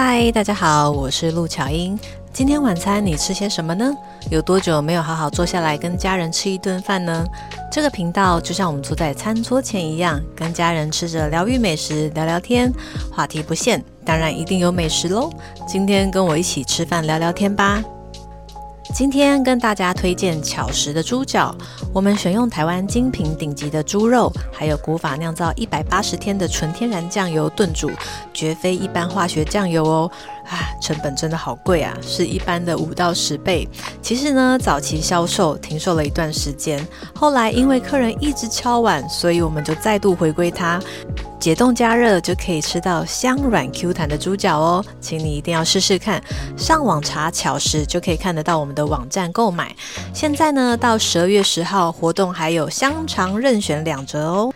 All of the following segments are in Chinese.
嗨，大家好，我是陆巧英。今天晚餐你吃些什么呢？有多久没有好好坐下来跟家人吃一顿饭呢？这个频道就像我们坐在餐桌前一样，跟家人吃着疗愈美食，聊聊天，话题不限，当然一定有美食喽。今天跟我一起吃饭聊聊天吧。今天跟大家推荐巧食的猪脚，我们选用台湾精品顶级的猪肉，还有古法酿造一百八十天的纯天然酱油炖煮，绝非一般化学酱油哦。啊，成本真的好贵啊，是一般的五到十倍。其实呢，早期销售停售了一段时间，后来因为客人一直敲碗，所以我们就再度回归它。解冻加热就可以吃到香软 Q 弹的猪脚哦，请你一定要试试看。上网查巧食就可以看得到我们的网站购买。现在呢，到十二月十号活动还有香肠任选两折哦。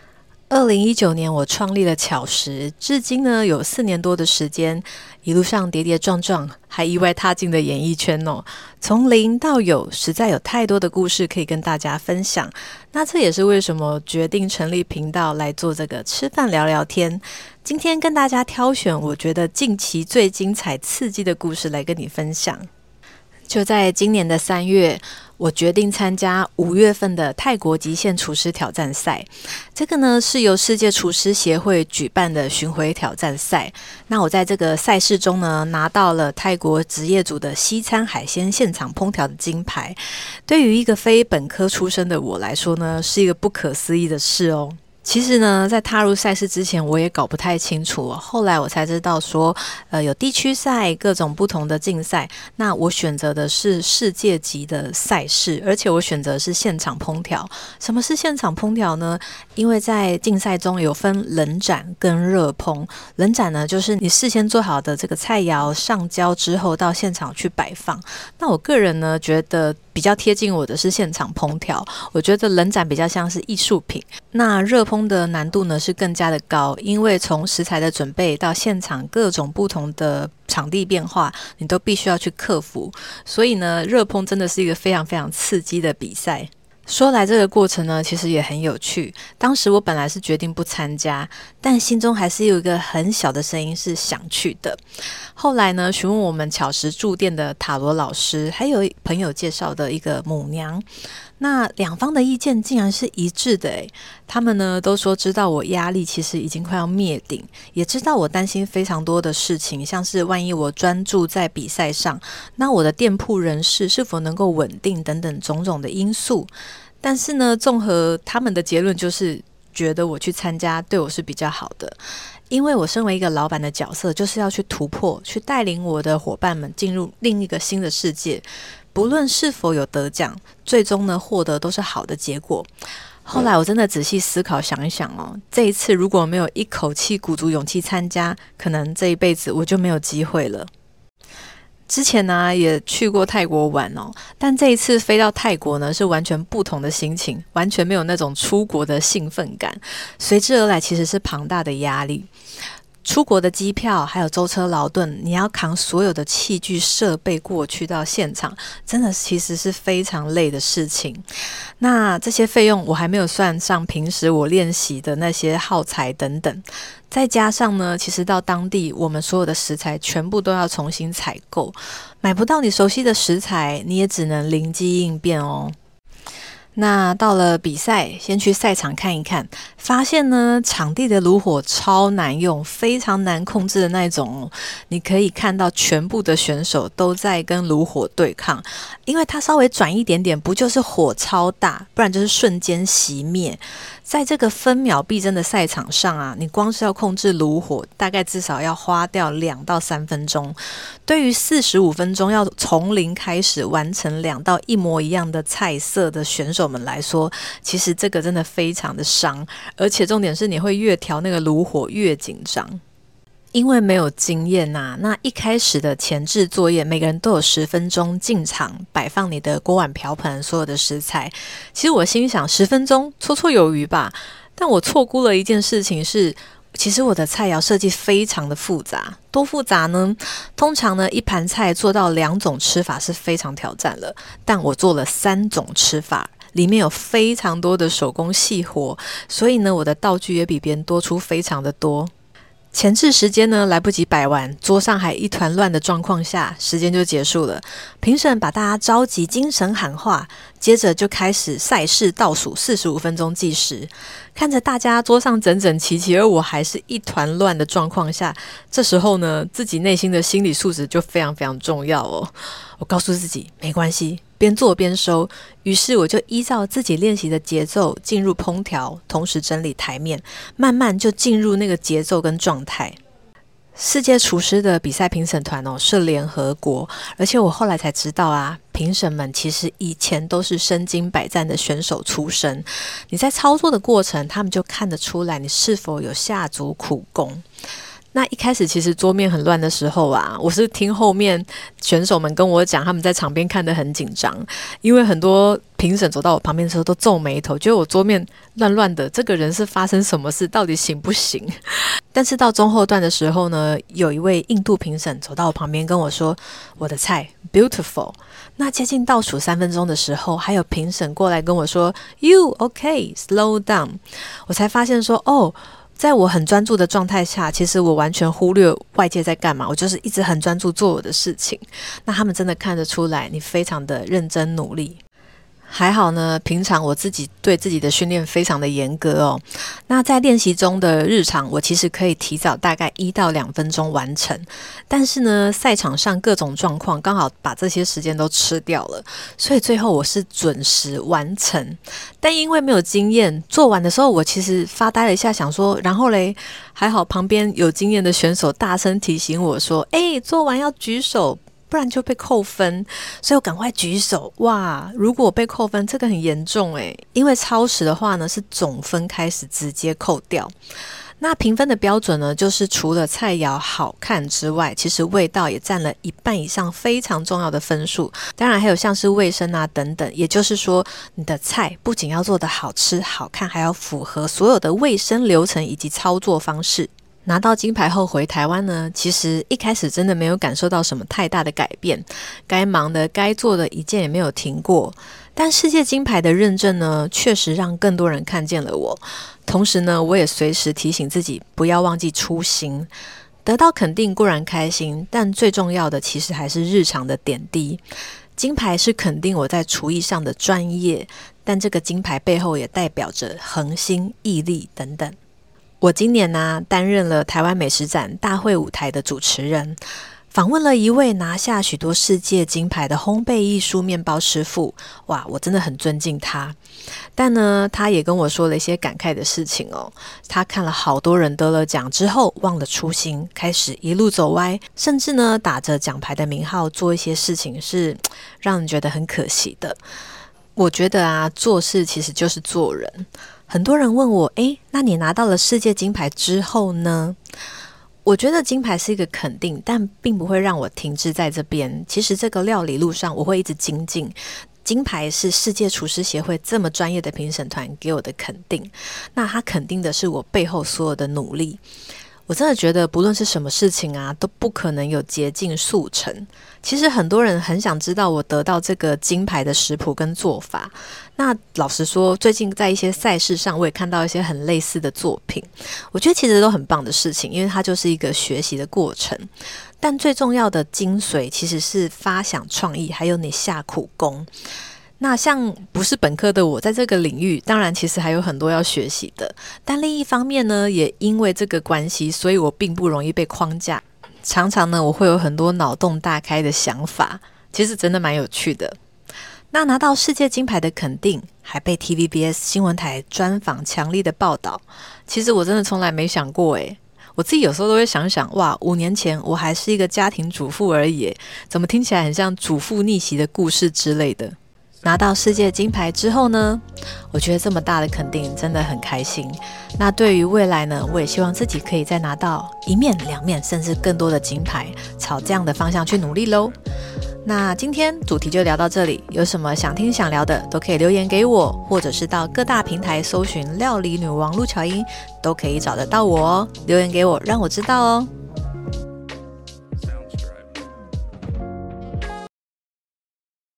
二零一九年我创立了巧食，至今呢有四年多的时间，一路上跌跌撞撞，还意外踏进了演艺圈哦。从零到有，实在有太多的故事可以跟大家分享。那这也是为什么决定成立频道来做这个吃饭聊聊天。今天跟大家挑选我觉得近期最精彩刺激的故事来跟你分享。就在今年的三月。我决定参加五月份的泰国极限厨师挑战赛，这个呢是由世界厨师协会举办的巡回挑战赛。那我在这个赛事中呢，拿到了泰国职业组的西餐海鲜现场烹调的金牌。对于一个非本科出身的我来说呢，是一个不可思议的事哦。其实呢，在踏入赛事之前，我也搞不太清楚。后来我才知道说，呃，有地区赛，各种不同的竞赛。那我选择的是世界级的赛事，而且我选择是现场烹调。什么是现场烹调呢？因为在竞赛中有分冷展跟热烹。冷展呢，就是你事先做好的这个菜肴上交之后，到现场去摆放。那我个人呢，觉得。比较贴近我的是现场烹调，我觉得冷展比较像是艺术品。那热烹的难度呢是更加的高，因为从食材的准备到现场各种不同的场地变化，你都必须要去克服。所以呢，热烹真的是一个非常非常刺激的比赛。说来这个过程呢，其实也很有趣。当时我本来是决定不参加，但心中还是有一个很小的声音是想去的。后来呢，询问我们巧食住店的塔罗老师，还有朋友介绍的一个母娘。那两方的意见竟然是一致的诶，他们呢都说知道我压力其实已经快要灭顶，也知道我担心非常多的事情，像是万一我专注在比赛上，那我的店铺人事是否能够稳定等等种种的因素。但是呢，综合他们的结论，就是觉得我去参加对我是比较好的，因为我身为一个老板的角色，就是要去突破，去带领我的伙伴们进入另一个新的世界。不论是否有得奖，最终呢获得都是好的结果。后来我真的仔细思考想一想哦，这一次如果没有一口气鼓足勇气参加，可能这一辈子我就没有机会了。之前呢也去过泰国玩哦，但这一次飞到泰国呢是完全不同的心情，完全没有那种出国的兴奋感，随之而来其实是庞大的压力。出国的机票，还有舟车劳顿，你要扛所有的器具设备过去到现场，真的其实是非常累的事情。那这些费用我还没有算上平时我练习的那些耗材等等，再加上呢，其实到当地我们所有的食材全部都要重新采购，买不到你熟悉的食材，你也只能灵机应变哦。那到了比赛，先去赛场看一看，发现呢，场地的炉火超难用，非常难控制的那种。你可以看到全部的选手都在跟炉火对抗，因为它稍微转一点点，不就是火超大，不然就是瞬间熄灭。在这个分秒必争的赛场上啊，你光是要控制炉火，大概至少要花掉两到三分钟。对于四十五分钟要从零开始完成两道一模一样的菜色的选手我们来说，其实这个真的非常的伤，而且重点是你会越调那个炉火越紧张。因为没有经验呐，那一开始的前置作业，每个人都有十分钟进场摆放你的锅碗瓢盆，所有的食材。其实我心想，十分钟绰绰有余吧。但我错估了一件事情是，其实我的菜肴设计非常的复杂，多复杂呢？通常呢，一盘菜做到两种吃法是非常挑战了，但我做了三种吃法，里面有非常多的手工细活，所以呢，我的道具也比别人多出非常的多。前置时间呢来不及摆完，桌上还一团乱的状况下，时间就结束了。评审把大家召集，精神喊话，接着就开始赛事倒数四十五分钟计时。看着大家桌上整整齐齐，而我还是一团乱的状况下，这时候呢，自己内心的心理素质就非常非常重要哦。我告诉自己没关系，边做边收。于是我就依照自己练习的节奏进入烹调，同时整理台面，慢慢就进入那个节奏跟状态。世界厨师的比赛评审团哦是联合国，而且我后来才知道啊，评审们其实以前都是身经百战的选手出身。你在操作的过程，他们就看得出来你是否有下足苦功。那一开始其实桌面很乱的时候啊，我是听后面选手们跟我讲，他们在场边看得很紧张，因为很多评审走到我旁边的时候都皱眉头，觉得我桌面乱乱的，这个人是发生什么事，到底行不行？但是到中后段的时候呢，有一位印度评审走到我旁边跟我说：“我的菜 beautiful。”那接近倒数三分钟的时候，还有评审过来跟我说：“You OK? Slow down。”我才发现说：“哦。”在我很专注的状态下，其实我完全忽略外界在干嘛，我就是一直很专注做我的事情。那他们真的看得出来，你非常的认真努力。还好呢，平常我自己对自己的训练非常的严格哦。那在练习中的日常，我其实可以提早大概一到两分钟完成。但是呢，赛场上各种状况刚好把这些时间都吃掉了，所以最后我是准时完成。但因为没有经验，做完的时候我其实发呆了一下，想说，然后嘞，还好旁边有经验的选手大声提醒我说：“哎，做完要举手。”不然就被扣分，所以我赶快举手。哇，如果被扣分，这个很严重诶，因为超时的话呢，是总分开始直接扣掉。那评分的标准呢，就是除了菜肴好看之外，其实味道也占了一半以上非常重要的分数。当然还有像是卫生啊等等，也就是说，你的菜不仅要做的好吃好看，还要符合所有的卫生流程以及操作方式。拿到金牌后回台湾呢，其实一开始真的没有感受到什么太大的改变，该忙的、该做的一件也没有停过。但世界金牌的认证呢，确实让更多人看见了我。同时呢，我也随时提醒自己不要忘记初心。得到肯定固然开心，但最重要的其实还是日常的点滴。金牌是肯定我在厨艺上的专业，但这个金牌背后也代表着恒心、毅力等等。我今年呢担任了台湾美食展大会舞台的主持人，访问了一位拿下许多世界金牌的烘焙艺术面包师傅。哇，我真的很尊敬他。但呢，他也跟我说了一些感慨的事情哦。他看了好多人得了奖之后忘了初心，开始一路走歪，甚至呢打着奖牌的名号做一些事情，是让人觉得很可惜的。我觉得啊，做事其实就是做人。很多人问我，诶，那你拿到了世界金牌之后呢？我觉得金牌是一个肯定，但并不会让我停滞在这边。其实这个料理路上，我会一直精进。金牌是世界厨师协会这么专业的评审团给我的肯定，那他肯定的是我背后所有的努力。我真的觉得，不论是什么事情啊，都不可能有捷径速成。其实很多人很想知道我得到这个金牌的食谱跟做法。那老实说，最近在一些赛事上，我也看到一些很类似的作品。我觉得其实都很棒的事情，因为它就是一个学习的过程。但最重要的精髓，其实是发想创意，还有你下苦功。那像不是本科的我，在这个领域，当然其实还有很多要学习的。但另一方面呢，也因为这个关系，所以我并不容易被框架。常常呢，我会有很多脑洞大开的想法，其实真的蛮有趣的。那拿到世界金牌的肯定，还被 TVBS 新闻台专访强力的报道，其实我真的从来没想过诶，我自己有时候都会想想，哇，五年前我还是一个家庭主妇而已，怎么听起来很像主妇逆袭的故事之类的。拿到世界金牌之后呢，我觉得这么大的肯定真的很开心。那对于未来呢，我也希望自己可以再拿到一面、两面，甚至更多的金牌，朝这样的方向去努力喽。那今天主题就聊到这里，有什么想听想聊的，都可以留言给我，或者是到各大平台搜寻“料理女王陆巧音”，都可以找得到我哦。留言给我，让我知道哦。